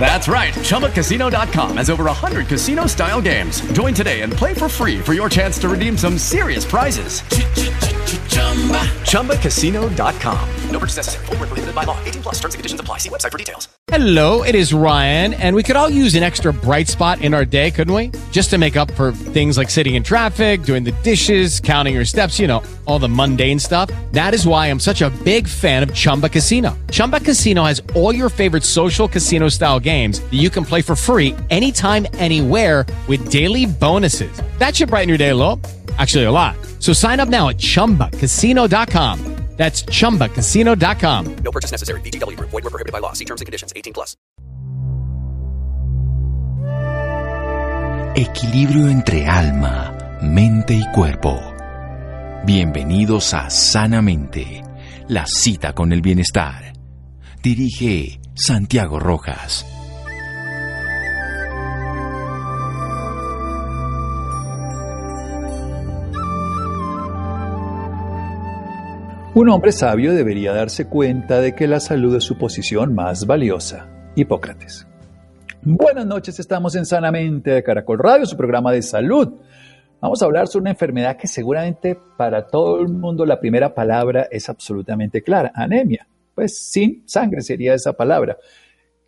That's right. ChumbaCasino.com has over 100 casino style games. Join today and play for free for your chance to redeem some serious prizes. ChumbaCasino.com. No purchase necessary. Full prohibited by law. 18 plus terms and conditions apply. See website for details. Hello, it is Ryan, and we could all use an extra bright spot in our day, couldn't we? Just to make up for things like sitting in traffic, doing the dishes, counting your steps, you know, all the mundane stuff. That is why I'm such a big fan of Chumba Casino. Chumba Casino has all your favorite social casino style games that you can play for free anytime, anywhere with daily bonuses. That should brighten your day a little. Actually, a lot. So sign up now at chumbacasino.com. That's chumbacasino.com. No purchase necessary. BGW. Void were prohibited by law. See terms and conditions 18 plus. Equilibrio entre alma, mente y cuerpo. Bienvenidos a Sanamente, la cita con el bienestar. Dirige Santiago Rojas. Un hombre sabio debería darse cuenta de que la salud es su posición más valiosa. Hipócrates. Buenas noches, estamos en Sanamente de Caracol Radio, su programa de salud. Vamos a hablar sobre una enfermedad que seguramente para todo el mundo la primera palabra es absolutamente clara, anemia. Pues sin sangre sería esa palabra.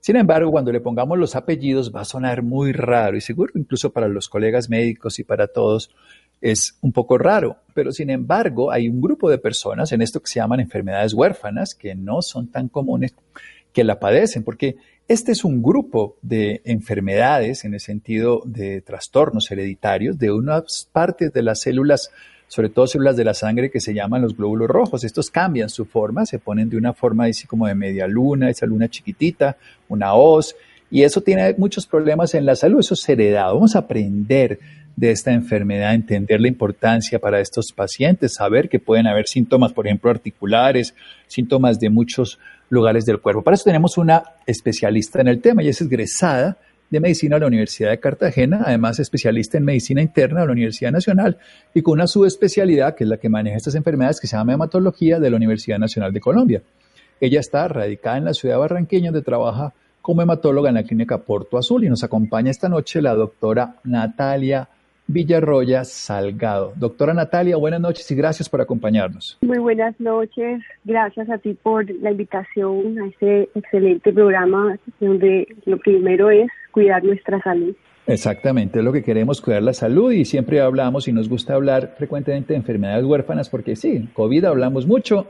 Sin embargo, cuando le pongamos los apellidos va a sonar muy raro y seguro incluso para los colegas médicos y para todos es un poco raro, pero sin embargo hay un grupo de personas en esto que se llaman enfermedades huérfanas que no son tan comunes que la padecen, porque este es un grupo de enfermedades en el sentido de trastornos hereditarios de unas partes de las células, sobre todo células de la sangre que se llaman los glóbulos rojos. Estos cambian su forma, se ponen de una forma así como de media luna, esa luna chiquitita, una hoz, y eso tiene muchos problemas en la salud, eso es heredado. Vamos a aprender de esta enfermedad, entender la importancia para estos pacientes, saber que pueden haber síntomas, por ejemplo, articulares, síntomas de muchos lugares del cuerpo. Para eso tenemos una especialista en el tema, ella es egresada de medicina de la Universidad de Cartagena, además especialista en medicina interna de la Universidad Nacional y con una subespecialidad que es la que maneja estas enfermedades que se llama hematología de la Universidad Nacional de Colombia. Ella está radicada en la ciudad de Barranquilla, donde trabaja como hematóloga en la clínica Porto Azul y nos acompaña esta noche la doctora Natalia Villarroya Salgado. Doctora Natalia, buenas noches y gracias por acompañarnos. Muy buenas noches, gracias a ti por la invitación a este excelente programa donde lo primero es cuidar nuestra salud. Exactamente, es lo que queremos, cuidar la salud y siempre hablamos y nos gusta hablar frecuentemente de enfermedades huérfanas porque sí, COVID hablamos mucho,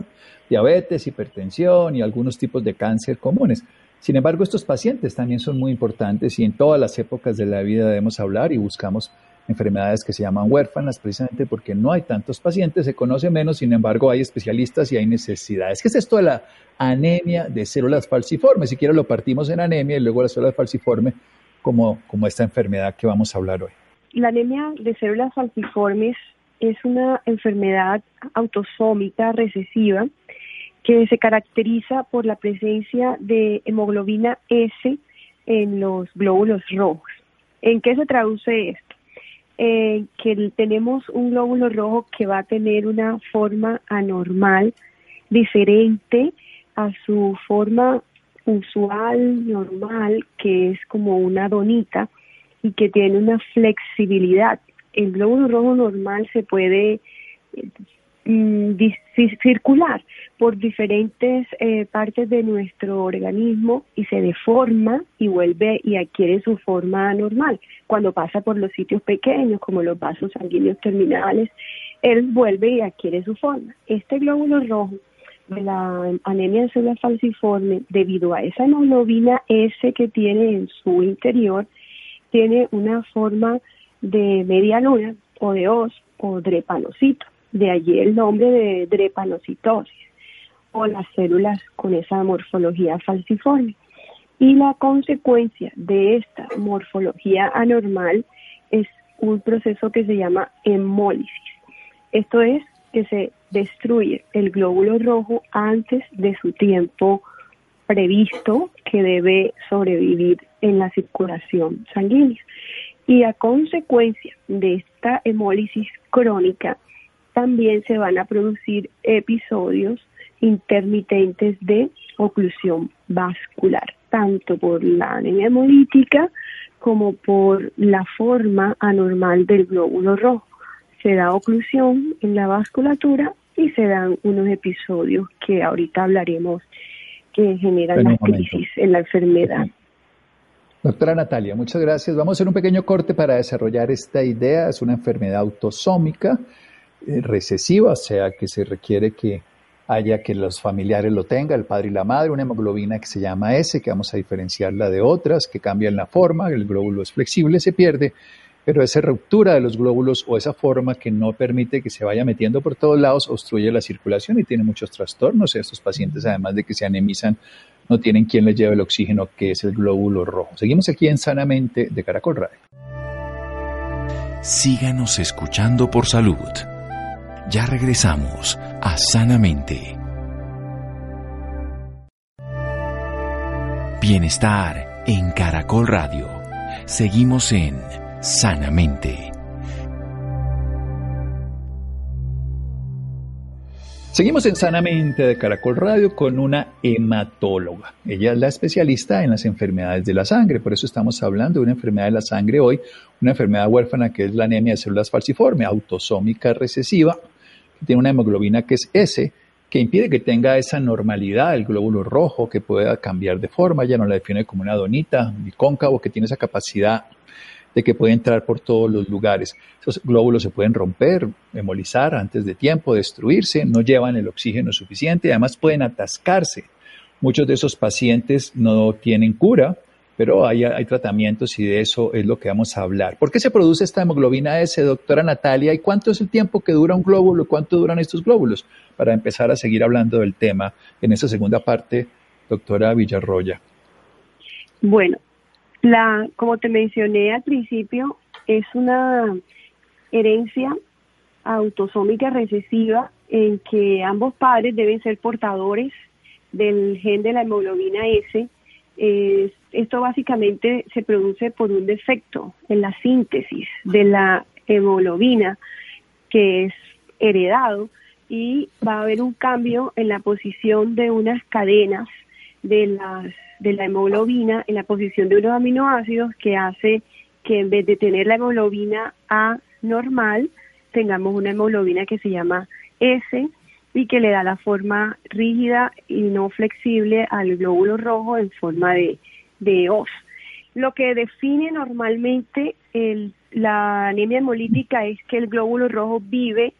diabetes, hipertensión y algunos tipos de cáncer comunes. Sin embargo, estos pacientes también son muy importantes y en todas las épocas de la vida debemos hablar y buscamos enfermedades que se llaman huérfanas, precisamente porque no hay tantos pacientes, se conoce menos, sin embargo hay especialistas y hay necesidades. ¿Qué es esto de la anemia de células falciformes? Si quiero lo partimos en anemia y luego la célula falciforme como, como esta enfermedad que vamos a hablar hoy. La anemia de células falciformes es una enfermedad autosómica recesiva que se caracteriza por la presencia de hemoglobina S en los glóbulos rojos. ¿En qué se traduce esto? Eh, que tenemos un glóbulo rojo que va a tener una forma anormal, diferente a su forma usual, normal, que es como una donita y que tiene una flexibilidad. El glóbulo rojo normal se puede Mm, circular por diferentes eh, partes de nuestro organismo y se deforma y vuelve y adquiere su forma normal. Cuando pasa por los sitios pequeños como los vasos sanguíneos terminales, él vuelve y adquiere su forma. Este glóbulo rojo de la anemia de célula falciforme, debido a esa hemoglobina S que tiene en su interior, tiene una forma de media luna o de os o drepanocito. De allí el nombre de drepanocitosis o las células con esa morfología falciforme. Y la consecuencia de esta morfología anormal es un proceso que se llama hemólisis. Esto es que se destruye el glóbulo rojo antes de su tiempo previsto, que debe sobrevivir en la circulación sanguínea. Y a consecuencia de esta hemólisis crónica, también se van a producir episodios intermitentes de oclusión vascular, tanto por la anemia hemolítica como por la forma anormal del glóbulo rojo. Se da oclusión en la vasculatura y se dan unos episodios que ahorita hablaremos que generan la crisis en la enfermedad. Doctora Natalia, muchas gracias. Vamos a hacer un pequeño corte para desarrollar esta idea. Es una enfermedad autosómica recesiva, o sea que se requiere que haya que los familiares lo tengan, el padre y la madre, una hemoglobina que se llama S, que vamos a diferenciarla de otras, que cambian la forma, el glóbulo es flexible, se pierde, pero esa ruptura de los glóbulos o esa forma que no permite que se vaya metiendo por todos lados obstruye la circulación y tiene muchos trastornos. Estos pacientes, además de que se anemizan, no tienen quien les lleve el oxígeno, que es el glóbulo rojo. Seguimos aquí en Sanamente de Caracol Radio. Síganos escuchando por salud. Ya regresamos a Sanamente. Bienestar en Caracol Radio. Seguimos en Sanamente. Seguimos en Sanamente de Caracol Radio con una hematóloga. Ella es la especialista en las enfermedades de la sangre, por eso estamos hablando de una enfermedad de la sangre hoy, una enfermedad huérfana que es la anemia de células falciforme, autosómica recesiva, tiene una hemoglobina que es S, que impide que tenga esa normalidad el glóbulo rojo, que pueda cambiar de forma, ella no la define como una donita, ni cóncavo, que tiene esa capacidad de que puede entrar por todos los lugares. Esos glóbulos se pueden romper, hemolizar antes de tiempo, destruirse, no llevan el oxígeno suficiente además pueden atascarse. Muchos de esos pacientes no tienen cura, pero hay, hay, tratamientos y de eso es lo que vamos a hablar. ¿Por qué se produce esta hemoglobina S, doctora Natalia? ¿Y cuánto es el tiempo que dura un glóbulo? ¿Cuánto duran estos glóbulos? Para empezar a seguir hablando del tema en esta segunda parte, doctora Villarroya. Bueno, la, como te mencioné al principio, es una herencia autosómica recesiva en que ambos padres deben ser portadores del gen de la hemoglobina S. esto básicamente se produce por un defecto en la síntesis de la hemoglobina que es heredado y va a haber un cambio en la posición de unas cadenas de las de la hemoglobina en la posición de unos aminoácidos que hace que en vez de tener la hemoglobina A normal, tengamos una hemoglobina que se llama S y que le da la forma rígida y no flexible al glóbulo rojo en forma de, de os. Lo que define normalmente el, la anemia hemolítica es que el glóbulo rojo vive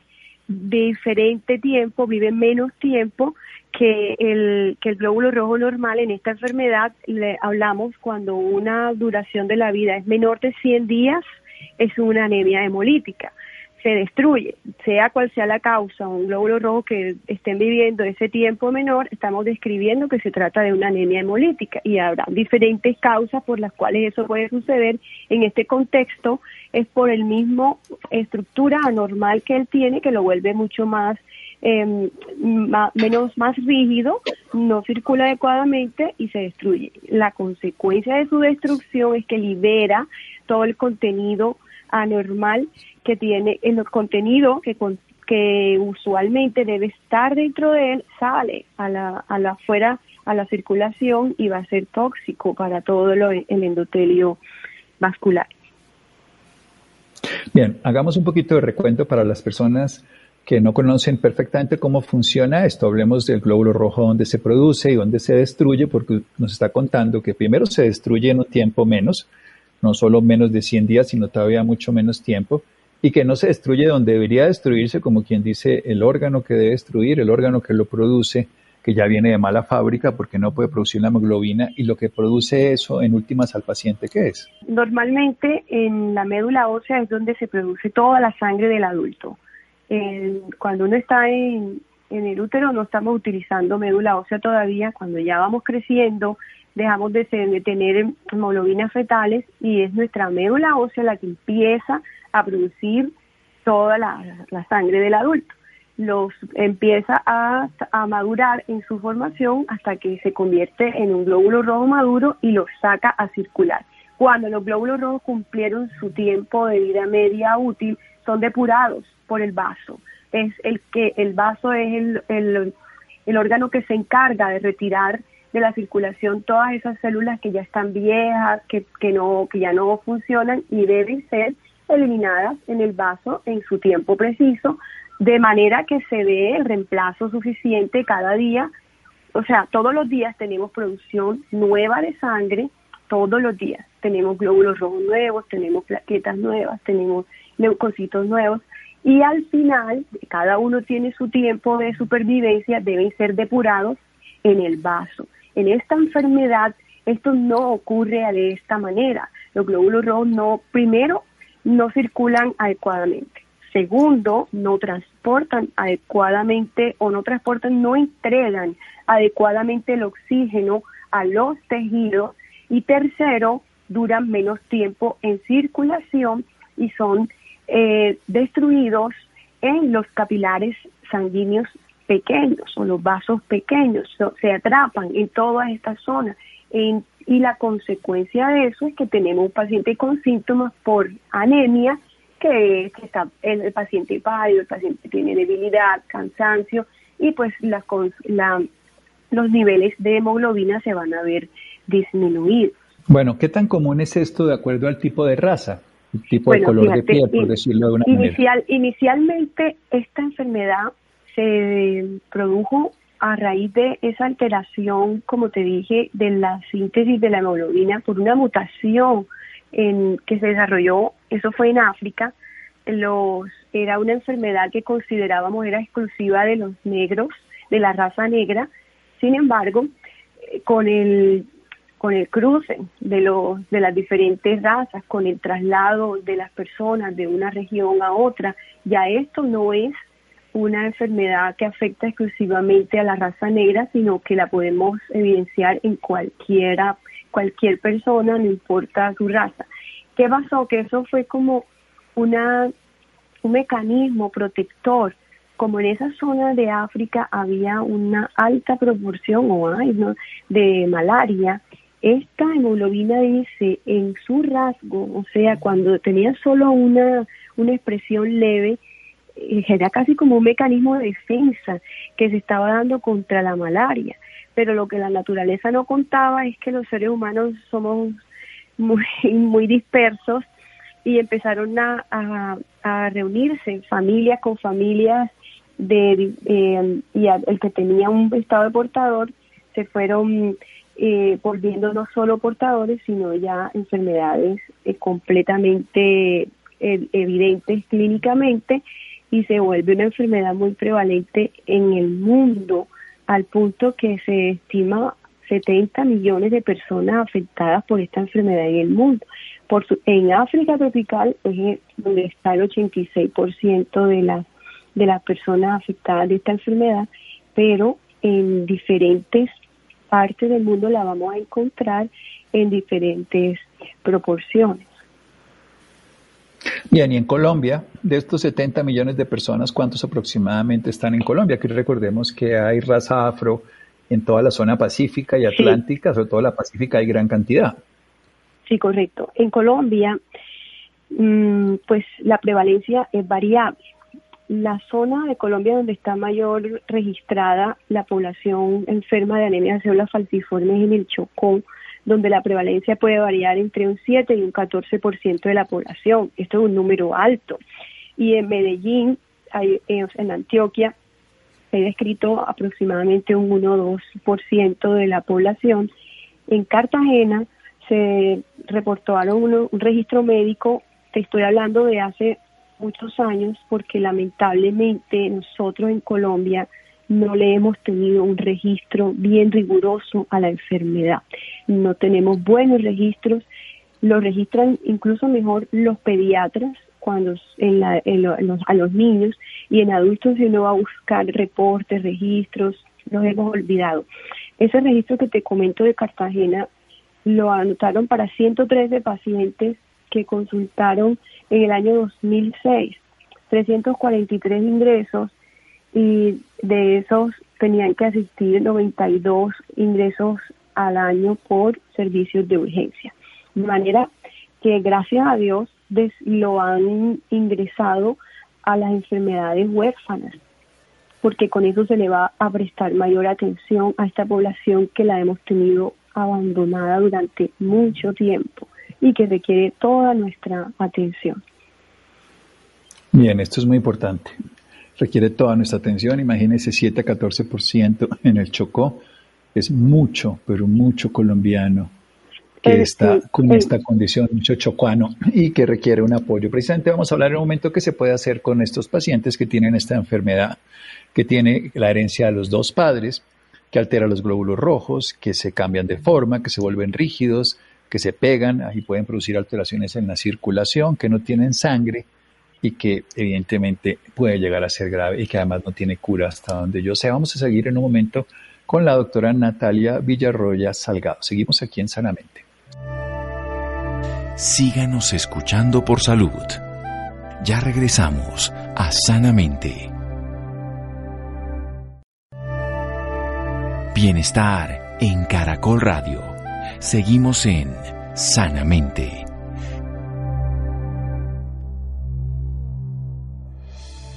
diferente tiempo, vive menos tiempo que el, que el glóbulo rojo normal en esta enfermedad, le hablamos cuando una duración de la vida es menor de 100 días, es una anemia hemolítica. Se destruye, sea cual sea la causa, un glóbulo rojo que estén viviendo ese tiempo menor, estamos describiendo que se trata de una anemia hemolítica y habrá diferentes causas por las cuales eso puede suceder. En este contexto es por el mismo estructura anormal que él tiene que lo vuelve mucho más eh, menos más rígido, no circula adecuadamente y se destruye. La consecuencia de su destrucción es que libera todo el contenido anormal que tiene, el contenido que, que usualmente debe estar dentro de él, sale a la, a la afuera, a la circulación y va a ser tóxico para todo lo, el endotelio vascular. Bien, hagamos un poquito de recuento para las personas que no conocen perfectamente cómo funciona esto. Hablemos del glóbulo rojo, donde se produce y dónde se destruye, porque nos está contando que primero se destruye en un tiempo menos, no solo menos de 100 días, sino todavía mucho menos tiempo, y que no se destruye donde debería destruirse, como quien dice, el órgano que debe destruir, el órgano que lo produce, que ya viene de mala fábrica porque no puede producir la hemoglobina y lo que produce eso en últimas al paciente, ¿qué es? Normalmente en la médula ósea es donde se produce toda la sangre del adulto cuando uno está en, el útero no estamos utilizando médula ósea todavía, cuando ya vamos creciendo dejamos de, tener hemoglobinas fetales y es nuestra médula ósea la que empieza a producir toda la, sangre del adulto. los empieza a, a, madurar en su formación hasta que se convierte en un glóbulo rojo maduro y los saca a circular. Cuando los glóbulos rojos cumplieron su tiempo de vida media útil, son depurados por el vaso. Es el que el vaso es el, el órgano que se encarga de retirar de la circulación todas esas células que ya están viejas, que, que, no, que ya no funcionan y deben ser eliminadas en el vaso en su tiempo preciso de manera que se dé el reemplazo suficiente cada día. O sea, todos los días tenemos producción nueva de sangre, todos los días. Tenemos glóbulos rojos nuevos, tenemos plaquetas nuevas, tenemos leucocitos nuevos y al final, cada uno tiene su tiempo de supervivencia, deben ser depurados en el vaso. En esta enfermedad, esto no ocurre de esta manera. Los glóbulos rojos no, primero, no circulan adecuadamente. Segundo, no transportan adecuadamente o no transportan, no entregan adecuadamente el oxígeno a los tejidos. Y tercero, duran menos tiempo en circulación y son eh, destruidos en los capilares sanguíneos pequeños o los vasos pequeños, se atrapan en todas estas zonas. y la consecuencia de eso es que tenemos un paciente con síntomas por anemia que, está el, paciente pálido, el paciente tiene debilidad, cansancio y pues la, la, los niveles de hemoglobina se van a ver disminuidos. Bueno, ¿qué tan común es esto de acuerdo al tipo de raza? El tipo de color de piel, por decirlo de una inicial, manera. Inicialmente esta enfermedad se produjo a raíz de esa alteración, como te dije, de la síntesis de la hemoglobina por una mutación en, que se desarrolló, eso fue en África, los, era una enfermedad que considerábamos era exclusiva de los negros, de la raza negra, sin embargo, eh, con el con el cruce de los de las diferentes razas, con el traslado de las personas de una región a otra, ya esto no es una enfermedad que afecta exclusivamente a la raza negra, sino que la podemos evidenciar en cualquiera cualquier persona, no importa su raza. ¿Qué pasó? Que eso fue como una, un mecanismo protector. Como en esa zona de África había una alta proporción o hay, de malaria, esta hemoglobina dice en su rasgo, o sea, cuando tenía solo una, una expresión leve, era casi como un mecanismo de defensa que se estaba dando contra la malaria. Pero lo que la naturaleza no contaba es que los seres humanos somos muy, muy dispersos y empezaron a, reunirse familias con familias de, eh, y el que tenía un estado de portador se fueron eh, volviendo no solo portadores sino ya enfermedades eh, completamente eh, evidentes clínicamente y se vuelve una enfermedad muy prevalente en el mundo al punto que se estima 70 millones de personas afectadas por esta enfermedad en el mundo. Por en África tropical es donde está el 86% de las de las personas afectadas de esta enfermedad, pero en diferentes partes del mundo la vamos a encontrar en diferentes proporciones. Bien, y en Colombia, de estos 70 millones de personas, ¿cuántos aproximadamente están en Colombia? Aquí recordemos que hay raza afro en toda la zona pacífica y atlántica, sobre todo la pacífica hay gran cantidad. Sí, correcto. En Colombia, mm, pues la prevalencia es variable. La zona de Colombia donde está mayor registrada la población enferma de anemia de células falciformes en el Chocó, donde la prevalencia puede variar entre un 7 y un 14% de la población. Esto es un número alto. Y en Medellín, en Antioquia, se ha descrito aproximadamente un 1 o 2% de la población. En Cartagena se reportaron un registro médico, te estoy hablando de hace muchos años, porque lamentablemente nosotros en Colombia no le hemos tenido un registro bien riguroso a la enfermedad. No tenemos buenos registros, lo registran incluso mejor los pediatras cuando en la, a los niños y en adultos si uno va a buscar reportes, registros, los hemos olvidado. Ese registro que te comento de Cartagena lo anotaron para 113 pacientes que consultaron en el año 2006, 343 ingresos y de esos tenían que asistir 92 ingresos al año por servicios de urgencia. De manera que gracias a Dios lo han ingresado a las enfermedades huérfanas, porque con eso se le va a prestar mayor atención a esta población que la hemos tenido abandonada durante mucho tiempo y que requiere toda nuestra atención. Bien, esto es muy importante. Requiere toda nuestra atención. Imagínense 7 a 14% en el Chocó. Es mucho, pero mucho colombiano que está con esta condición, mucho chocuano y que requiere un apoyo. Precisamente vamos a hablar en un momento qué se puede hacer con estos pacientes que tienen esta enfermedad, que tiene la herencia de los dos padres, que altera los glóbulos rojos, que se cambian de forma, que se vuelven rígidos, que se pegan, ahí pueden producir alteraciones en la circulación, que no tienen sangre y que evidentemente puede llegar a ser grave y que además no tiene cura hasta donde yo sé. Vamos a seguir en un momento con la doctora Natalia Villarroya Salgado. Seguimos aquí en Sanamente. Síganos escuchando por salud. Ya regresamos a Sanamente. Bienestar en Caracol Radio. Seguimos en Sanamente.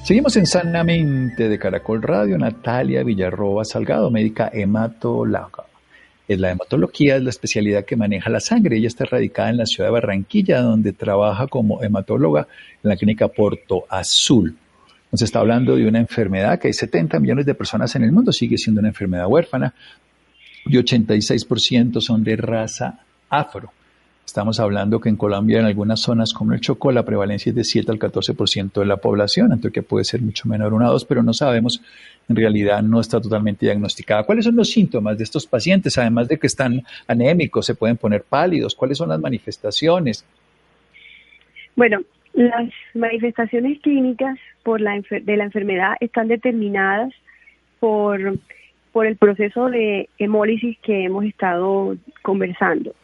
Seguimos en Sanamente de Caracol Radio. Natalia Villarroba Salgado, médica hematóloga es la hematología, es la especialidad que maneja la sangre. Ella está radicada en la ciudad de Barranquilla, donde trabaja como hematóloga en la clínica Porto Azul. Nos está hablando de una enfermedad que hay 70 millones de personas en el mundo, sigue siendo una enfermedad huérfana y 86% son de raza afro. Estamos hablando que en Colombia, en algunas zonas como el Chocó, la prevalencia es de 7 al 14% de la población, que puede ser mucho menor, una dos, pero no sabemos, en realidad no está totalmente diagnosticada. ¿Cuáles son los síntomas de estos pacientes? Además de que están anémicos, se pueden poner pálidos, ¿cuáles son las manifestaciones? Bueno, las manifestaciones clínicas por la de la enfermedad están determinadas por, por el proceso de hemólisis que hemos estado conversando.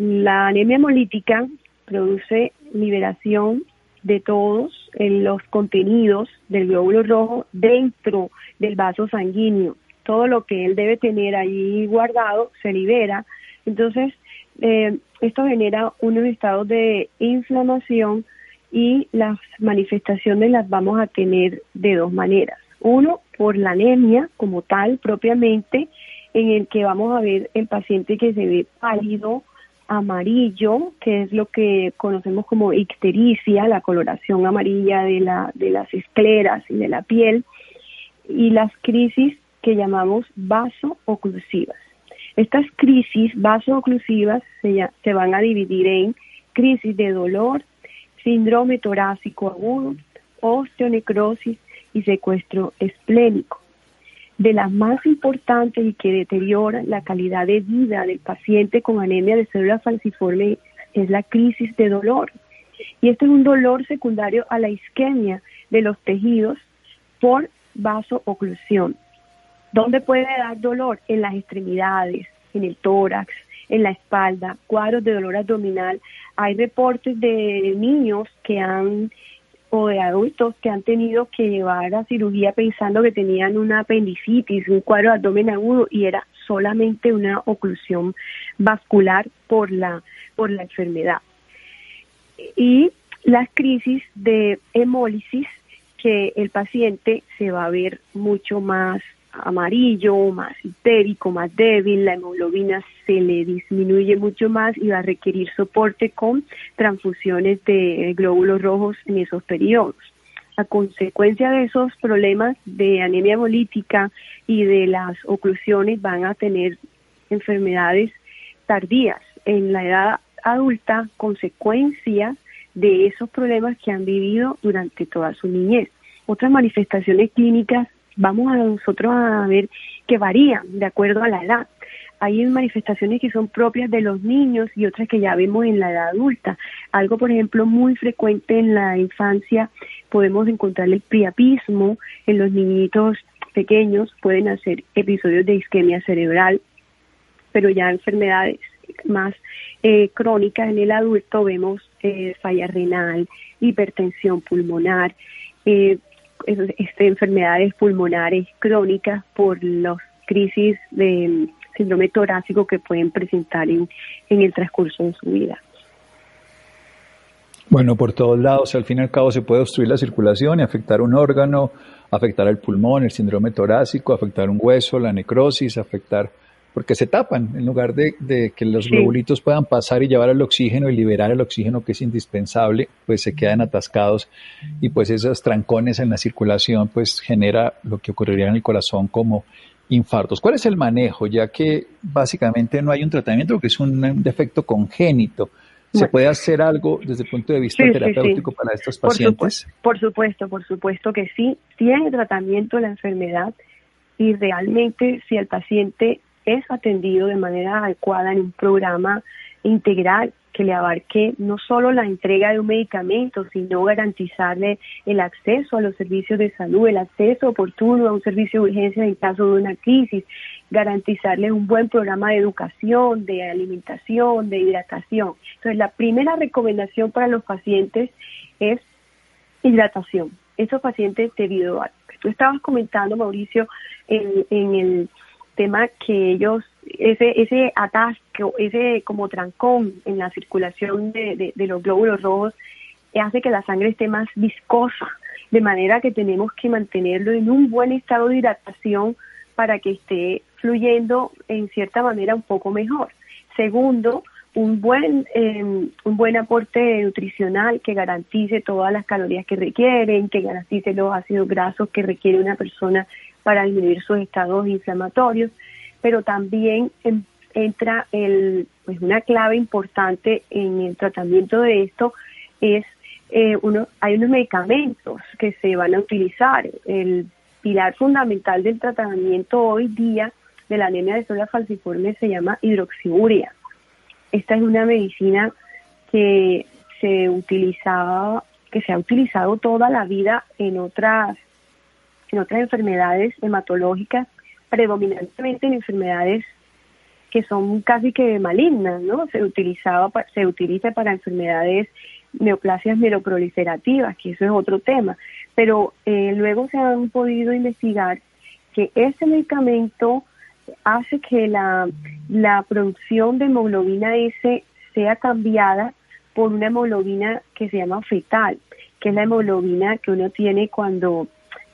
La anemia hemolítica produce liberación de todos los contenidos del glóbulo rojo dentro del vaso sanguíneo. Todo lo que él debe tener allí guardado se libera. Entonces, eh, esto genera unos estados de inflamación y las manifestaciones las vamos a tener de dos maneras. Uno, por la anemia como tal propiamente, en el que vamos a ver el paciente que se ve pálido, amarillo, que es lo que conocemos como ictericia, la coloración amarilla de, la, de las escleras y de la piel, y las crisis que llamamos vaso-oclusivas. Estas crisis vaso-oclusivas se, se van a dividir en crisis de dolor, síndrome torácico agudo, osteonecrosis y secuestro esplénico de las más importantes y que deterioran la calidad de vida del paciente con anemia de células falciformes es la crisis de dolor. Y este es un dolor secundario a la isquemia de los tejidos por vasooclusión. ¿Dónde puede dar dolor? En las extremidades, en el tórax, en la espalda, cuadros de dolor abdominal. Hay reportes de niños que han o de adultos que han tenido que llevar a cirugía pensando que tenían una apendicitis, un cuadro de abdomen agudo y era solamente una oclusión vascular por la, por la enfermedad. Y las crisis de hemólisis que el paciente se va a ver mucho más amarillo, más histérico, más débil, la hemoglobina se le disminuye mucho más y va a requerir soporte con transfusiones de glóbulos rojos en esos periodos. A consecuencia de esos problemas de anemia hemolítica y de las oclusiones van a tener enfermedades tardías en la edad adulta, consecuencia de esos problemas que han vivido durante toda su niñez. Otras manifestaciones clínicas vamos a nosotros a ver que varían de acuerdo a la edad. Hay manifestaciones que son propias de los niños y otras que ya vemos en la edad adulta. Algo, por ejemplo, muy frecuente en la infancia, podemos encontrar el priapismo en los niñitos pequeños, pueden hacer episodios de isquemia cerebral, pero ya enfermedades más eh, crónicas en el adulto vemos eh, falla renal, hipertensión pulmonar, eh, este, enfermedades pulmonares crónicas por las crisis de síndrome torácico que pueden presentar en, en el transcurso de su vida. Bueno, por todos lados, al fin y al cabo se puede obstruir la circulación y afectar un órgano, afectar el pulmón, el síndrome torácico, afectar un hueso, la necrosis, afectar, porque se tapan en lugar de, que los globulitos puedan pasar y llevar el oxígeno y liberar el oxígeno que es indispensable, pues se quedan atascados y pues esos trancones en la circulación pues genera lo que ocurriría en el corazón como infartos. ¿Cuál es el manejo? Ya que básicamente no hay un tratamiento que es un defecto congénito. ¿Se puede hacer algo desde el punto de vista terapéutico para estos pacientes? Por supuesto, por supuesto, que sí. Tiene tratamiento la enfermedad y realmente si el paciente es atendido de manera adecuada en un programa integral que le abarque no solo la entrega de un medicamento, sino garantizarle el acceso a los servicios de salud, el acceso oportuno a un servicio de urgencia en caso de una crisis, garantizarle un buen programa de educación, de alimentación, de hidratación. Entonces, la primera recomendación para los pacientes es hidratación. Esos pacientes debido a tú estabas comentando, Mauricio, en, en el tema que ellos ese ese atasco, ese como trancón en la circulación de, de, los glóbulos rojos hace que la sangre esté más viscosa, de manera que tenemos que mantenerlo en un buen estado de hidratación para que esté fluyendo en cierta manera un poco mejor. Segundo, un buen em, un buen aporte nutricional que garantice todas las calorías que requieren, que garantice los ácidos grasos que requiere una persona para disminuir sus estados inflamatorios pero también entra el, pues una clave importante en el tratamiento de esto es eh, uno, hay unos medicamentos que se van a utilizar. El pilar fundamental del tratamiento hoy día de la anemia de células falciforme se llama hidroxiuria. Esta es una medicina que se utilizaba, que se ha utilizado toda la vida en otras, en otras enfermedades hematológicas predominantemente en enfermedades que son casi que malignas, ¿no? Se utilizaba se utiliza para enfermedades neoplasias mieloproliferativas, que eso es otro tema, pero eh, luego se han podido investigar que ese medicamento hace que la, la producción de hemoglobina S sea cambiada por una hemoglobina que se llama fetal, que es la hemoglobina que uno tiene cuando,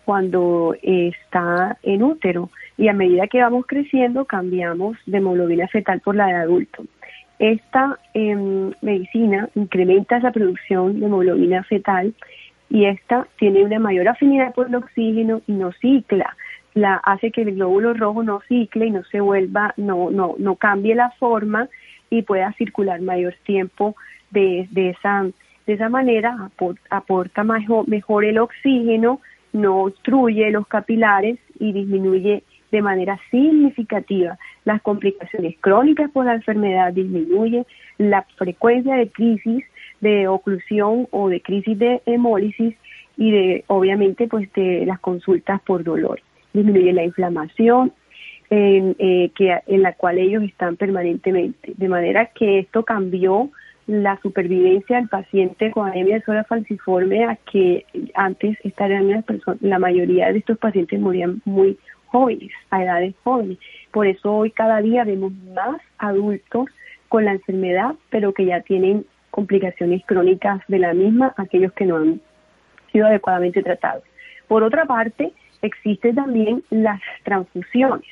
cuando está en útero y a medida que vamos creciendo cambiamos de hemoglobina fetal por la de adulto. Esta em, medicina incrementa esa producción de hemoglobina fetal y esta tiene una mayor afinidad por el oxígeno y no cicla. La hace que el glóbulo rojo no cicle y no se vuelva, no, no, no cambie la forma y pueda circular mayor tiempo de, de esa, de esa manera, aporta mejor, mejor el oxígeno, no obstruye los capilares y disminuye de manera significativa. Las complicaciones crónicas por la enfermedad disminuye, la frecuencia de crisis de oclusión o de crisis de hemólisis y de obviamente pues de las consultas por dolor. Disminuye la inflamación en, eh, que, en la cual ellos están permanentemente. De manera que esto cambió la supervivencia del paciente con anemia de sola falciforme a que antes esta la mayoría de estos pacientes morían muy jóvenes, a edades jóvenes. Por eso hoy cada día vemos más adultos con la enfermedad, pero que ya tienen complicaciones crónicas de la misma, aquellos que no han sido adecuadamente tratados. Por otra parte, existen también las transfusiones,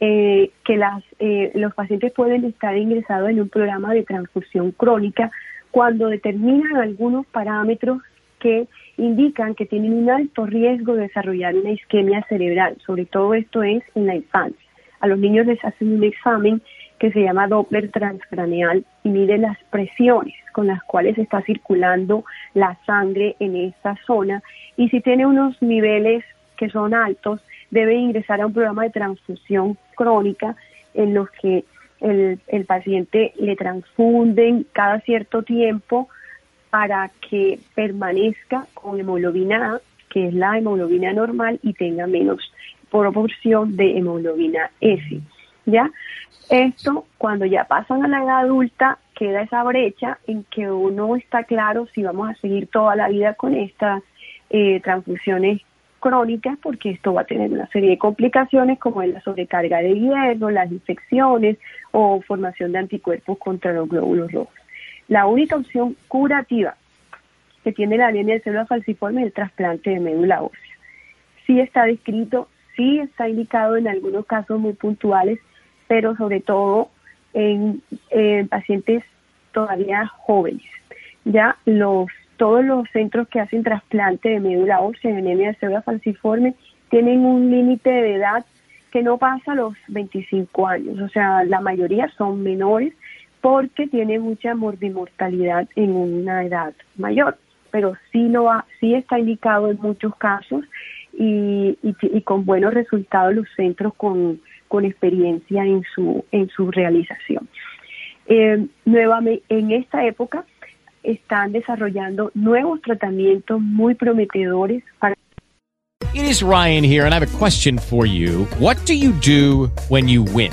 eh, que las, eh, los pacientes pueden estar ingresados en un programa de transfusión crónica cuando determinan algunos parámetros que indican que tienen un alto riesgo de desarrollar una isquemia cerebral. Sobre todo esto es en la infancia. A los niños les hacen un examen que se llama Doppler transcraneal y mide las presiones con las cuales está circulando la sangre en esta zona y si tiene unos niveles que son altos, debe ingresar a un programa de transfusión crónica en los que el, paciente le transfunden cada cierto tiempo para que permanezca con hemoglobina A, que es la hemoglobina normal, y tenga menos proporción de hemoglobina S. ¿Ya? Esto, cuando ya pasan a la edad adulta, queda esa brecha en que uno está claro si vamos a seguir toda la vida con estas eh, transfusiones crónicas porque esto va a tener una serie de complicaciones como es la sobrecarga de hierro, las infecciones o formación de anticuerpos contra los glóbulos rojos. La única opción curativa que tiene la anemia de células falciformes es el trasplante de médula ósea. Sí está descrito, sí está indicado en algunos casos muy puntuales, pero sobre todo en, en pacientes todavía jóvenes. Ya los todos los centros que hacen trasplante de médula ósea en anemia de célula falciforme tienen un límite de edad que no pasa los 25 años, o sea, la mayoría son menores porque tiene mucha mortalidad en una edad mayor, pero sí lo ha, sí está indicado en muchos casos y, y, con buenos resultados los centros con, con experiencia en su en su realización. Eh, nuevamente, en esta época están desarrollando nuevos tratamientos muy prometedores para It is Ryan here and I have a question for you. What do you do when you win?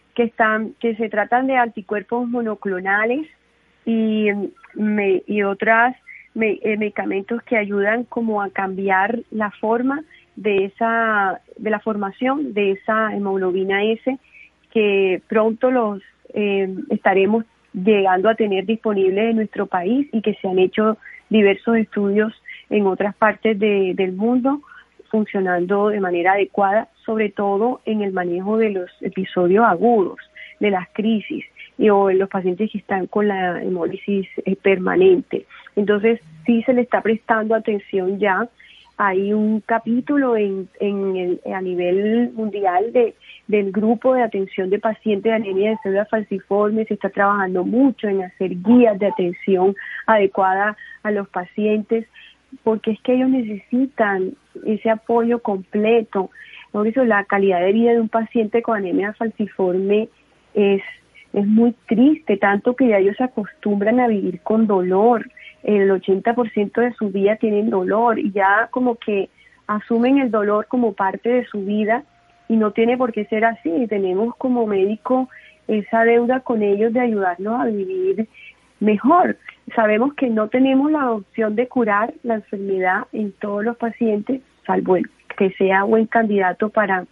que están que se tratan de anticuerpos monoclonales y, me, y otras eh, medicamentos que ayudan como a cambiar la forma de esa de la formación de esa hemoglobina S que pronto los eh, estaremos llegando a tener disponibles en nuestro país y que se han hecho diversos estudios en otras partes de, del mundo funcionando de manera adecuada, sobre todo en el manejo de los episodios agudos, de las crisis y, o en los pacientes que están con la hemólisis eh, permanente. Entonces, sí se le está prestando atención ya. Hay un capítulo en, en el, a nivel mundial de, del grupo de atención de pacientes de anemia de células falciformes. Se está trabajando mucho en hacer guías de atención adecuada a los pacientes porque es que ellos necesitan ese apoyo completo. Eso la calidad de vida de un paciente con anemia falciforme es, es muy triste, tanto que ya ellos se acostumbran a vivir con dolor. El 80% de su vida tienen dolor y ya como que asumen el dolor como parte de su vida y no tiene por qué ser así. Tenemos como médico esa deuda con ellos de ayudarnos a vivir mejor. Sabemos que no tenemos la opción de curar la enfermedad en todos los pacientes, salvo el que sea buen candidato para,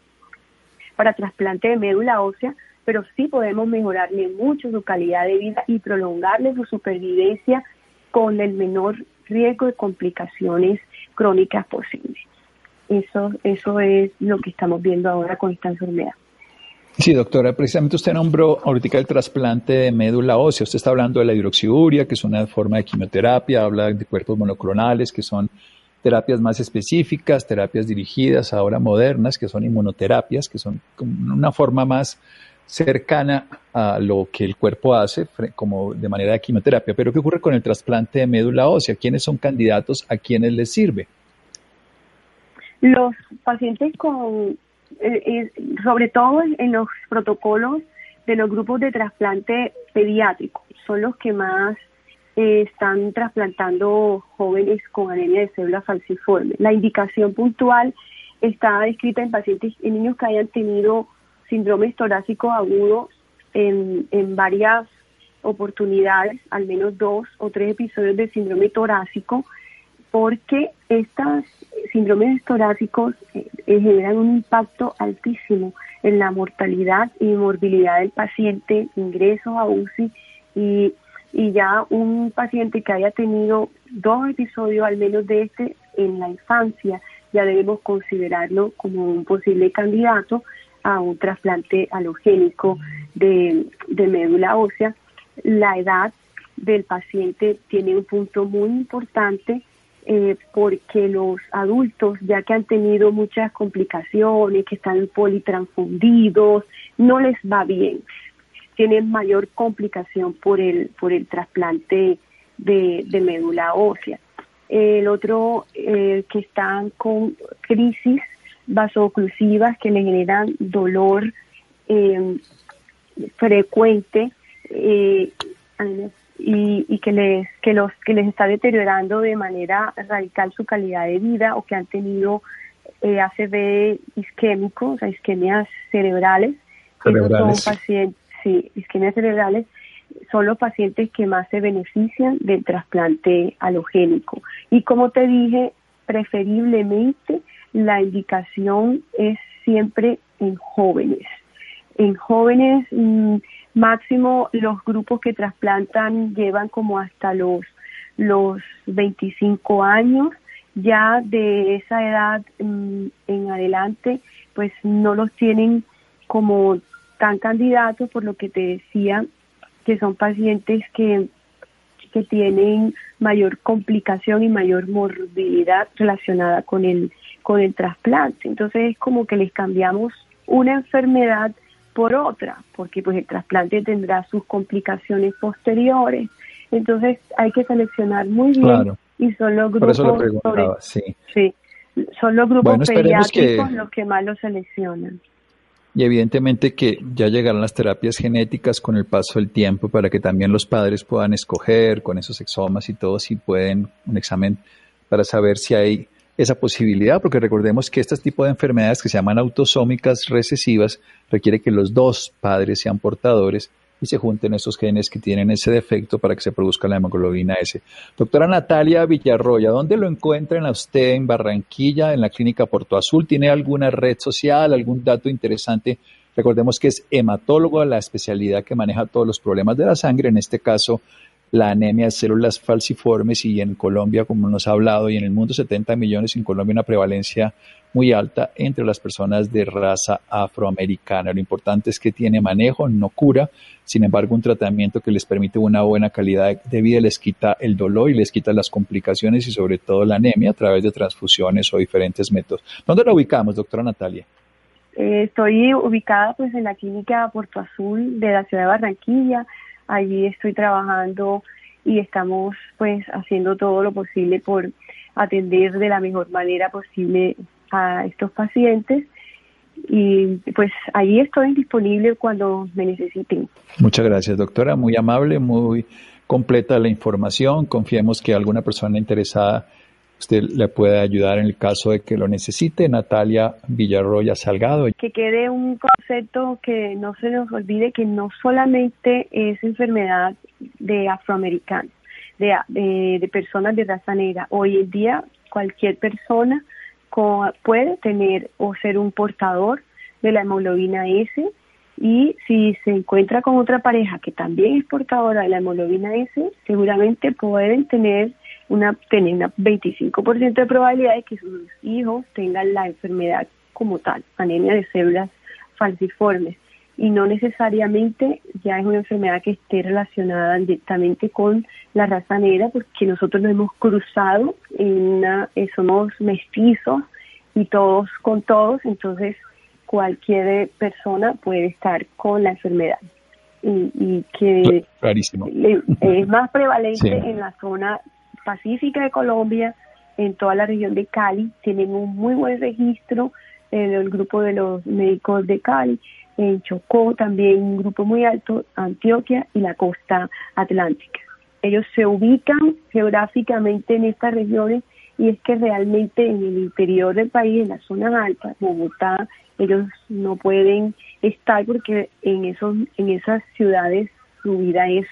para trasplante de médula ósea, pero sí podemos mejorarle mucho su calidad de vida y prolongarle su supervivencia con el menor riesgo de complicaciones crónicas posibles. Eso, eso es lo que estamos viendo ahora con esta enfermedad. Sí, doctora, precisamente usted nombró ahorita el trasplante de médula ósea. Usted está hablando de la hidroxiuria, que es una forma de quimioterapia, habla de cuerpos monoclonales, que son terapias más específicas, terapias dirigidas, ahora modernas, que son inmunoterapias, que son una forma más cercana a lo que el cuerpo hace como de manera de quimioterapia. Pero ¿qué ocurre con el trasplante de médula ósea? ¿Quiénes son candidatos? ¿A quiénes les sirve? Los pacientes con eh, eh, sobre todo en los protocolos de los grupos de trasplante pediátrico, son los que más están trasplantando jóvenes con anemia de células falciformes. La indicación puntual está descrita en pacientes, en niños que hayan tenido síndromes torácicos agudos en, en varias oportunidades, al menos dos o tres episodios de síndrome torácico, porque estos síndromes torácicos eh, generan un impacto altísimo en la mortalidad y morbilidad del paciente, ingresos a UCI y, y ya un paciente que haya tenido dos episodios al menos de este en la infancia, ya debemos considerarlo como un posible candidato a un trasplante halogénico de, de médula ósea. La edad del paciente tiene un punto muy importante eh, porque los adultos, ya que han tenido muchas complicaciones, que están politransfundidos, no les va bien. Tienen mayor complicación por el, por el trasplante de, médula ósea. El otro eh, que están con crisis vasoclusivas que le generan dolor eh, frecuente eh, y, y, que les que los que les está deteriorando de manera radical su calidad de vida o que han tenido eh, ACV isquémico, o sea, isquemias cerebrales. cerebrales. son pacientes, sí, isquemias cerebrales son los pacientes que más se benefician del trasplante halogénico. Y como te dije, preferiblemente la indicación es siempre en jóvenes. En jóvenes mm, máximo los grupos que trasplantan llevan como hasta los los 25 años, ya de esa edad mm, en adelante pues no los tienen como tan candidatos por lo que te decía que son pacientes que, que tienen mayor complicación y mayor morbilidad relacionada con el, con el trasplante. Entonces es como que les cambiamos una enfermedad por otra, porque pues el trasplante tendrá sus complicaciones posteriores. Entonces hay que seleccionar muy bien y son los grupos sí. son los grupos pediátricos los que más lo seleccionan y evidentemente que ya llegarán las terapias genéticas con el paso del tiempo para que también los padres puedan escoger con esos exomas y todo si pueden un examen para saber si hay esa posibilidad, porque recordemos que este tipo de enfermedades que se llaman autosómicas recesivas requiere que los dos padres sean portadores y se junten esos genes que tienen ese defecto para que se produzca la hemoglobina S. Doctora Natalia Villarroya, ¿dónde lo encuentran a usted en Barranquilla, en la clínica Porto Azul? ¿Tiene alguna red social, algún dato interesante? Recordemos que es hematólogo, la especialidad que maneja todos los problemas de la sangre, en este caso la anemia de células falciformes y en Colombia, como nos ha hablado, y en el mundo 70 millones, en Colombia una prevalencia muy alta entre las personas de raza afroamericana. Lo importante es que tiene manejo, no cura, sin embargo un tratamiento que les permite una buena calidad de vida, les quita el dolor y les quita las complicaciones y sobre todo la anemia a través de transfusiones o diferentes métodos. ¿Dónde la ubicamos, doctora Natalia? Eh, estoy ubicada pues en la clínica Puerto Azul de la ciudad de Barranquilla. Allí estoy trabajando y estamos pues haciendo todo lo posible por atender de la mejor manera posible a estos pacientes y pues ahí estoy disponible cuando me necesiten. Muchas gracias, doctora. Muy amable, muy completa la información. Confiemos que alguna persona interesada usted le puede ayudar en el caso de que lo necesite. Natalia Villarroya Salgado. Que quede un concepto que no se nos olvide que no solamente es enfermedad de afroamericanos, de, de, de personas de raza negra. Hoy en día cualquier persona puede tener o ser un portador de la hemoglobina S y si se encuentra con otra pareja que también es portadora de la hemoglobina S, seguramente pueden tener una tener una 25% de probabilidad de que sus hijos tengan la enfermedad como tal, anemia de células falciformes. Y no necesariamente ya es una enfermedad que esté relacionada directamente con la raza negra, porque nosotros nos hemos cruzado, en una, eh, somos mestizos y todos con todos, entonces cualquier persona puede estar con la enfermedad. Y, que es más prevalente en la zona pacífica de Colombia, en toda la región de Cali, tienen un muy buen registro en el grupo de los médicos de Cali, en Chocó también un grupo muy alto, Antioquia y la costa atlántica. Ellos se ubican geográficamente en estas regiones y es que realmente en el interior del país, en las zonas altas, Bogotá, ellos no pueden estar porque en esos en esas ciudades su vida es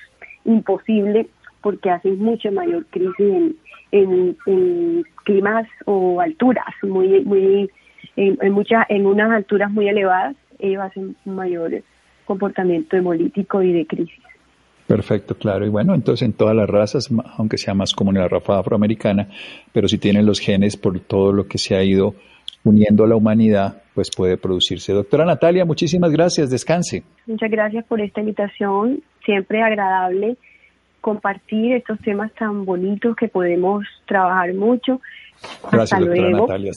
imposible porque hacen mucha mayor crisis en, en, climas o alturas muy muy en, en muchas en unas alturas muy elevadas ellos hacen mayor comportamiento hemolítico y de crisis. Perfecto, claro. Y bueno, entonces en todas las razas, aunque sea más común en la raza afroamericana, pero si tienen los genes por todo lo que se ha ido uniendo a la humanidad, pues puede producirse. Doctora Natalia, muchísimas gracias. Descanse. Muchas gracias por esta invitación. Siempre agradable compartir estos temas tan bonitos que podemos trabajar mucho. Gracias, Hasta doctora luego. Natalia.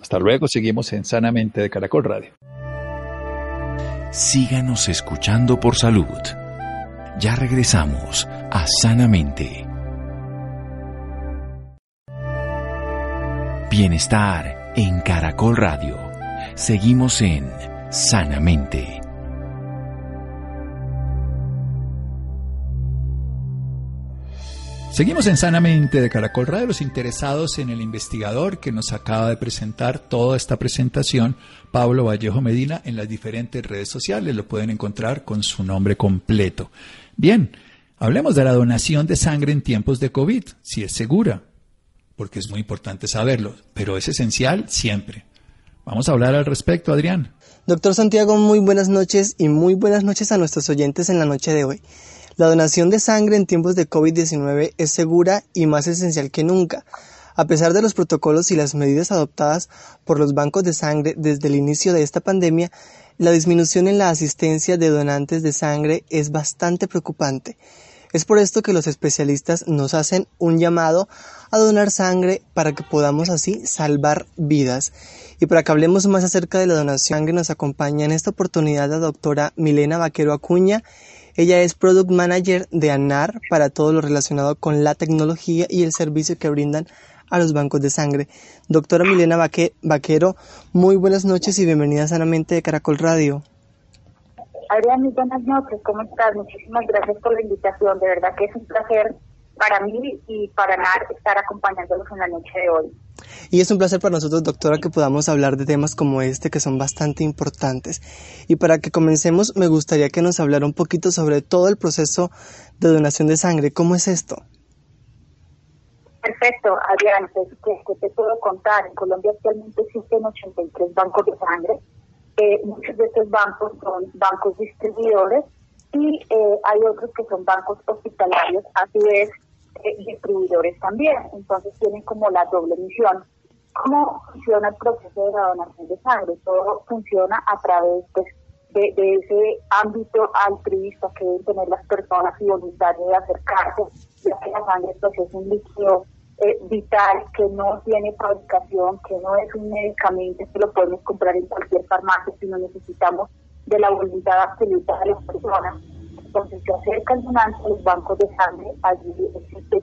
Hasta luego. Seguimos en Sanamente de Caracol Radio. Síganos escuchando por salud. Ya regresamos a Sanamente. Bienestar en Caracol Radio. Seguimos en Sanamente. Seguimos en Sanamente de Caracol Radio, los interesados en el investigador que nos acaba de presentar toda esta presentación, Pablo Vallejo Medina, en las diferentes redes sociales. Lo pueden encontrar con su nombre completo. Bien, hablemos de la donación de sangre en tiempos de COVID, si es segura, porque es muy importante saberlo, pero es esencial siempre. Vamos a hablar al respecto, Adrián. Doctor Santiago, muy buenas noches y muy buenas noches a nuestros oyentes en la noche de hoy. La donación de sangre en tiempos de COVID-19 es segura y más esencial que nunca. A pesar de los protocolos y las medidas adoptadas por los bancos de sangre desde el inicio de esta pandemia, la disminución en la asistencia de donantes de sangre es bastante preocupante. Es por esto que los especialistas nos hacen un llamado a donar sangre para que podamos así salvar vidas. Y para que hablemos más acerca de la donación de sangre nos acompaña en esta oportunidad la doctora Milena Vaquero Acuña. Ella es Product Manager de ANAR para todo lo relacionado con la tecnología y el servicio que brindan a los bancos de sangre. Doctora Milena Vaquero, muy buenas noches y bienvenida sanamente de Caracol Radio. Adrián, muy buenas noches, ¿cómo estás? Muchísimas gracias por la invitación, de verdad que es un placer para mí y para NAR estar acompañándolos en la noche de hoy. Y es un placer para nosotros, doctora, que podamos hablar de temas como este que son bastante importantes. Y para que comencemos, me gustaría que nos hablara un poquito sobre todo el proceso de donación de sangre. ¿Cómo es esto? Perfecto, Adrián, pues, ¿qué, te puedo contar? En Colombia actualmente existen 83 bancos de sangre. Eh, muchos de estos bancos son bancos distribuidores y eh, hay otros que son bancos hospitalarios. A su vez, distribuidores también, entonces tienen como la doble misión. ¿Cómo funciona el proceso de la donación de sangre? Todo funciona a través pues, de, ese ámbito altruista que deben tener las personas y voluntarios de acercarse, ya que la sangre pues, es un líquido eh, vital que no tiene fabricación, que no es un medicamento que lo podemos comprar en cualquier farmacia, sino necesitamos de la voluntad absoluta de las personas entonces se acerca el donante a los bancos de sangre, allí existe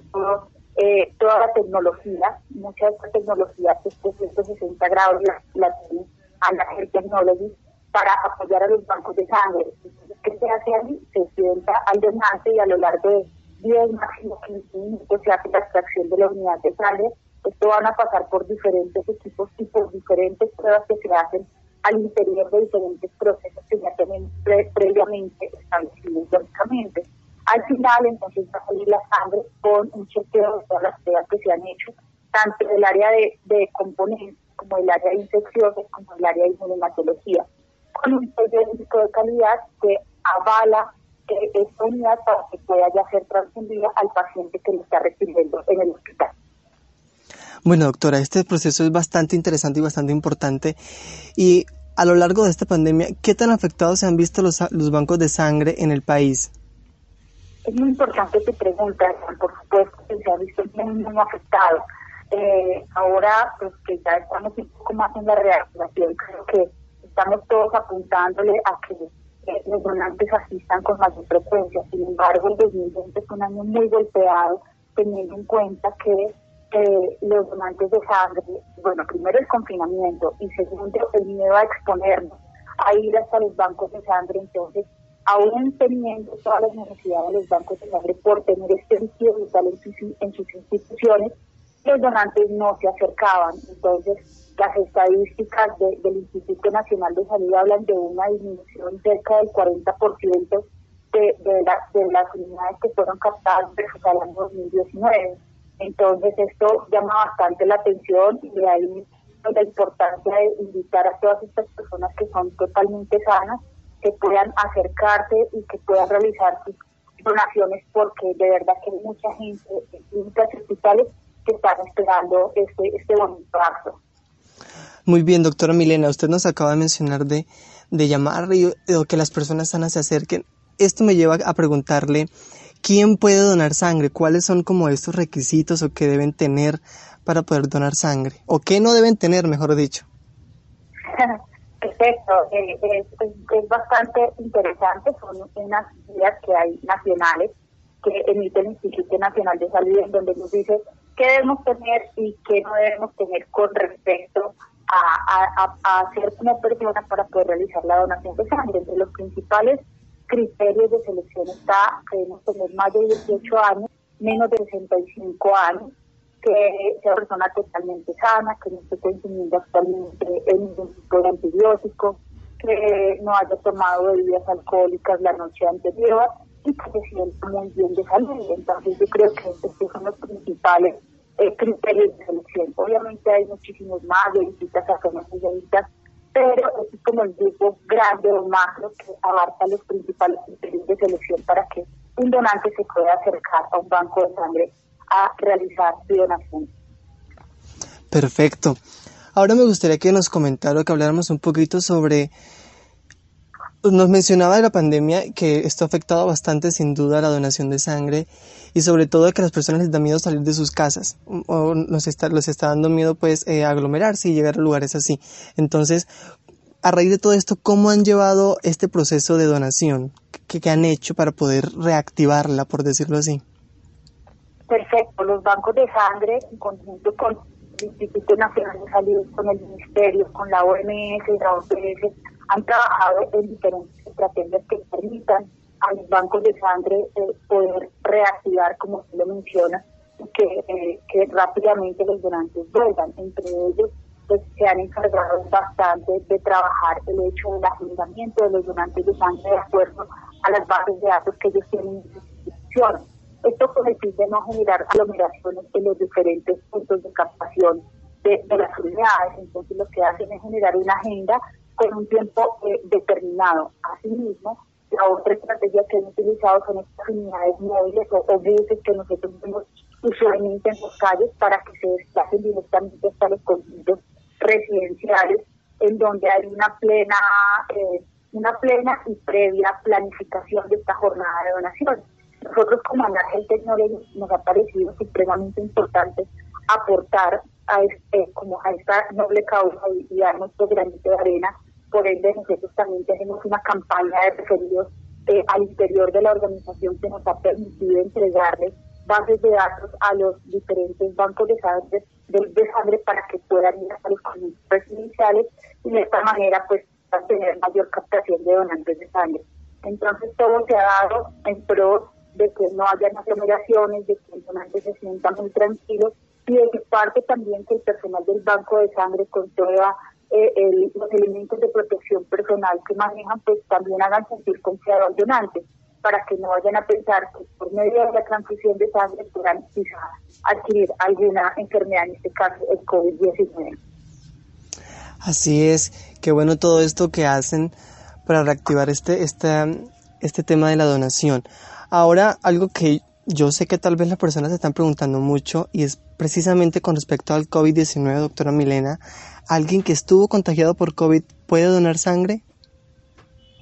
eh, toda la tecnología, mucha de esta tecnología, este 360 grados la, la tiene la Technology para apoyar a los bancos de sangre. Entonces, ¿qué se hace allí? Se sienta al donante y a lo largo de 10, máximo 15 minutos se hace la extracción de la unidad de sangre. Esto van a pasar por diferentes equipos y por diferentes pruebas que se hacen al interior de diferentes procesos que ya tienen previamente establecidos lógicamente. Al final, entonces, va a salir la sangre con un chequeo de todas las pruebas que se han hecho, tanto del área de, de componentes como el área de infecciones, como el área de inmunomatología, con un sello de calidad que avala eh, esta unidad para que pueda ya ser transfundida al paciente que lo está recibiendo en el hospital. Bueno, doctora, este proceso es bastante interesante y bastante importante. Y a lo largo de esta pandemia, ¿qué tan afectados se han visto los, los bancos de sangre en el país? Es muy importante tu pregunta, por supuesto que se ha visto muy, muy afectado. Eh, ahora, pues que ya estamos un poco más en la reactivación, creo que estamos todos apuntándole a que los donantes asistan con mayor frecuencia. Sin embargo, el 2020 es un año muy golpeado, teniendo en cuenta que eh, los donantes de sangre, bueno, primero el confinamiento y segundo el miedo a exponernos, a ir hasta los bancos de sangre. Entonces, aún teniendo todas las necesidades de los bancos de sangre por tener este líquido vital en sus instituciones, los donantes no se acercaban. Entonces, las estadísticas del Instituto Nacional de Salud hablan de una disminución cerca del 40% de, de, de las unidades que fueron captadas versus el año 2019. Entonces esto llama bastante la atención y de ahí la importancia de invitar a todas estas personas que son totalmente sanas, que puedan acercarse y que puedan realizar sus donaciones porque de verdad que hay mucha gente en clínicas hospitales que están esperando este, este bonito acto. Muy bien, doctora Milena, usted nos acaba de mencionar de, de llamar y o que las personas sanas se acerquen. Esto me lleva a preguntarle, ¿Quién puede donar sangre? ¿Cuáles son como estos requisitos o qué deben tener para poder donar sangre? ¿O qué no deben tener, mejor dicho? Perfecto, eh, es, bastante interesante, son unas guías que hay nacionales que emite el Instituto Nacional de Salud en donde nos dice qué debemos tener y qué no debemos tener con respecto a, hacer como persona para poder realizar la donación de sangre. Entre los principales criterios de selección está que debemos tener más de 18 años, menos de 65 años, que sea persona totalmente sana, que no esté consumiendo actualmente ningún tipo antibiótico, que no haya tomado bebidas alcohólicas la noche anterior y que se muy bien de salud. Entonces yo creo que estos son los principales eh, criterios de selección. Obviamente hay muchísimos más, de visitas a zonas pero es como el grupo grande o macro que abarca los principales criterios de selección para que un donante se pueda acercar a un banco de sangre a realizar su donación. Perfecto. Ahora me gustaría que nos comentara, que habláramos un poquito sobre nos mencionaba de la pandemia que esto ha afectado bastante sin duda la donación de sangre y sobre todo que a las personas les da miedo salir de sus casas o nos está, les está dando miedo pues eh, aglomerarse y llegar a lugares así. Entonces, a raíz de todo esto, ¿cómo han llevado este proceso de donación? ¿Qué, han hecho para poder reactivarla, por decirlo así? Perfecto, los bancos de sangre en conjunto con el Instituto Nacional de Salud, con el Ministerio, con la OMS, la OPS, han trabajado en diferentes estrategias que permitan a los bancos de sangre eh, poder reactivar, como usted lo menciona, y que, eh, que rápidamente los donantes vuelvan. Entre ellos, pues, se han encargado bastante de trabajar el hecho del agendamiento de los donantes de sangre de acuerdo a las bases de datos que ellos tienen en sus instituciones. Esto con el fin de no generar aglomeraciones en los diferentes puntos de captación de, de las unidades. Entonces, lo que hacen es generar una agenda con un tiempo eh, determinado. Asimismo, la otra estrategia que hemos utilizado son estas unidades móviles o, o buses que nosotros vemos usualmente en las calles para que se desplacen directamente hasta los conjuntos residenciales, en donde hay una plena, eh, una plena y previa planificación de esta jornada de donación. Nosotros como Anargel Technology nos ha parecido supremamente importante aportar a este, como a esta noble causa y, dar nuestro granito de arena. Por ende, nosotros también tenemos una campaña de referidos eh, al interior de la organización que nos ha permitido entregarles bases de datos a los diferentes bancos de sangre, de, sangre para que puedan ir a los conjuntos residenciales y de esta manera pues tener mayor captación de donantes de sangre. Entonces todo se ha dado en pro de que no haya aglomeraciones, de que el donante se sienta muy tranquilo y de parte también que el personal del banco de sangre con todos eh, los elementos de protección personal que manejan, pues también hagan sentir confiado al donante, para que no vayan a pensar que por medio de la transfusión de sangre puedan quizá adquirir alguna enfermedad, en este caso el COVID-19. Así es, qué bueno todo esto que hacen para reactivar este, este, este tema de la donación. Ahora, algo que yo sé que tal vez las personas se están preguntando mucho y es precisamente con respecto al COVID-19, doctora Milena. ¿Alguien que estuvo contagiado por COVID puede donar sangre?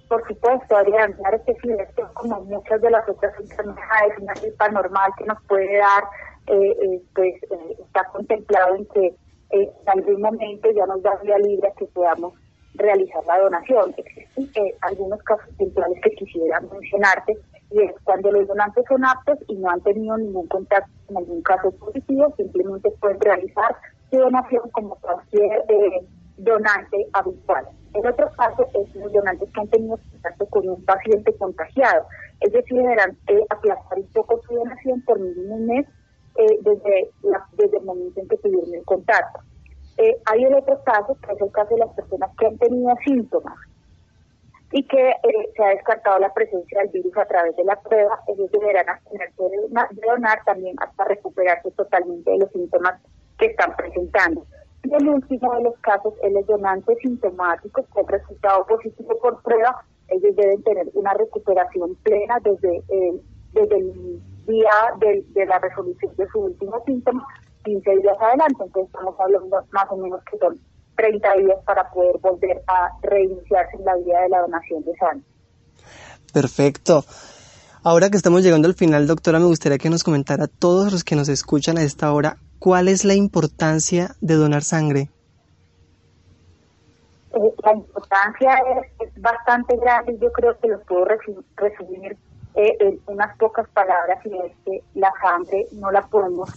Por supuesto, Adrián, claro que sí, esto como muchas de las otras enfermedades, una gripa normal que nos puede dar, eh, eh, pues eh, está contemplado en que en algún momento ya nos da vía libre que podamos realizar la donación. Existen algunos casos puntuales que quisiera mencionarte y es cuando los donantes son aptos y no han tenido ningún contacto en algún caso positivo, simplemente pueden realizar su donación como cualquier eh, donante habitual. El otro caso es los donantes que han tenido contacto con un paciente contagiado, es decir, deberán eh, aplazar un poco su donación por mínimo un mes eh, desde, desde el momento en que tuvieron el contacto. hay el otro caso, que es el caso de las personas que han tenido síntomas y que eh, se ha descartado la presencia del virus a través de la prueba, ellos deberán abstenerse de donar también hasta recuperarse totalmente de los síntomas que están presentando. Y el último de los casos es los donantes sintomáticos han resultado positivo por prueba, ellos deben tener una recuperación plena desde, eh, desde el día de, de la resolución de su último síntoma, 15 días adelante, entonces estamos hablando más o menos que son 30 días para poder volver a reiniciarse en la vía de la donación de sangre. Perfecto. Ahora que estamos llegando al final, doctora, me gustaría que nos comentara a todos los que nos escuchan a esta hora cuál es la importancia de donar sangre. Eh, la importancia es, bastante grande y yo creo que lo puedo resumir eh, en unas pocas palabras y es que la sangre no la podemos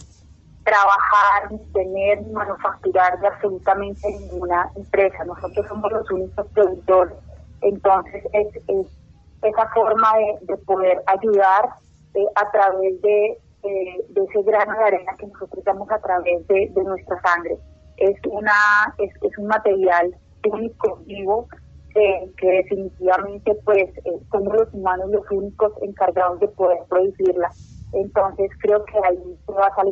trabajar, ni tener, ni manufacturar de absolutamente ninguna empresa. Nosotros somos los únicos productores. Entonces, es, es esa forma de, poder ayudar eh, a través de, de, ese grano de arena que nosotros damos a través de, nuestra sangre. Es, una, es, es un material único, vivo, eh, que definitivamente pues eh, somos los humanos los únicos encargados de poder producirla. Entonces creo que ahí se basa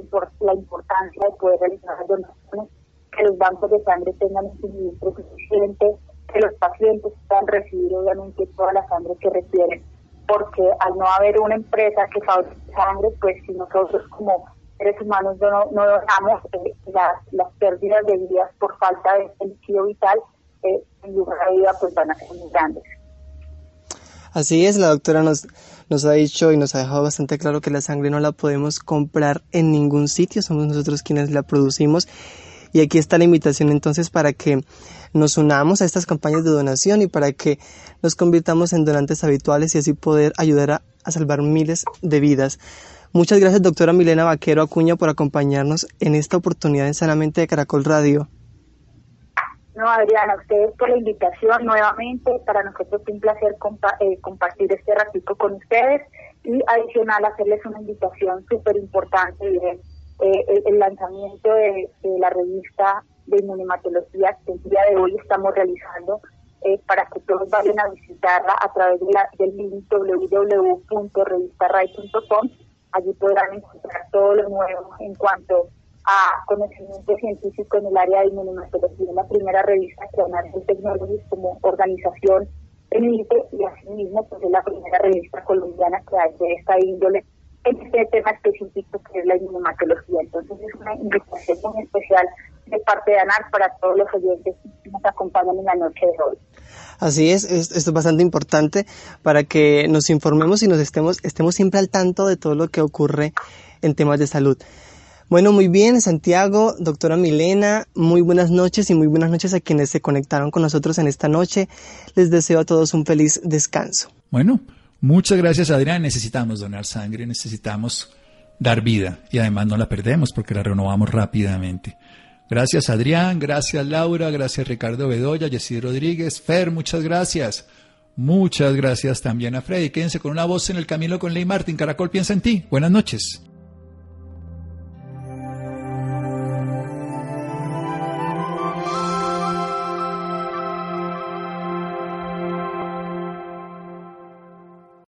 la, importancia de poder realizar las donaciones, que los bancos de sangre tengan un suministro suficiente, que los pacientes puedan recibir obviamente toda la sangre que requieren, porque al no haber una empresa que fabrique sangre, pues si nosotros como seres humanos no, donamos, eh, las, las pérdidas de vidas por falta de líquido vital en lugar de vida pues van a ser muy grandes. Así es, la doctora nos, nos ha dicho y nos ha dejado bastante claro que la sangre no la podemos comprar en ningún sitio, somos nosotros quienes la producimos. Y aquí está la invitación entonces para que nos unamos a estas campañas de donación y para que nos convirtamos en donantes habituales y así poder ayudar a, a salvar miles de vidas. Muchas gracias doctora Milena Vaquero Acuña por acompañarnos en esta oportunidad en Sanamente de Caracol Radio. No, Adriana, ustedes por la invitación nuevamente. Para nosotros es un placer eh, compartir este ratito con ustedes y adicional hacerles una invitación súper importante de eh, el lanzamiento de, la revista de inmunematología que el día de hoy estamos realizando eh, para que todos vayan a visitarla a través de la, del link www.revistaray.com. Allí podrán encontrar todo lo nuevo en cuanto a conocimiento científico en el área de inmunomatología, la primera revista que American Technologies como organización emite y asimismo pues es la primera revista colombiana que hay de esta índole en este tema específico que es la inmunomatología. Entonces es una invitación especial de parte de ANAR para todos los oyentes que nos acompañan en la noche de hoy. Así es, esto es bastante importante para que nos informemos y nos estemos, estemos siempre al tanto de todo lo que ocurre en temas de salud. Bueno, muy bien, Santiago, doctora Milena, muy buenas noches y muy buenas noches a quienes se conectaron con nosotros en esta noche. Les deseo a todos un feliz descanso. Bueno, muchas gracias Adrián. Necesitamos donar sangre, necesitamos dar vida y además no la perdemos porque la renovamos rápidamente. Gracias Adrián, gracias Laura, gracias Ricardo Bedoya, Jessy Rodríguez, Fer, muchas gracias. Muchas gracias también a Freddy. Quédense con una voz en el camino con Ley Martin. Caracol piensa en ti. Buenas noches.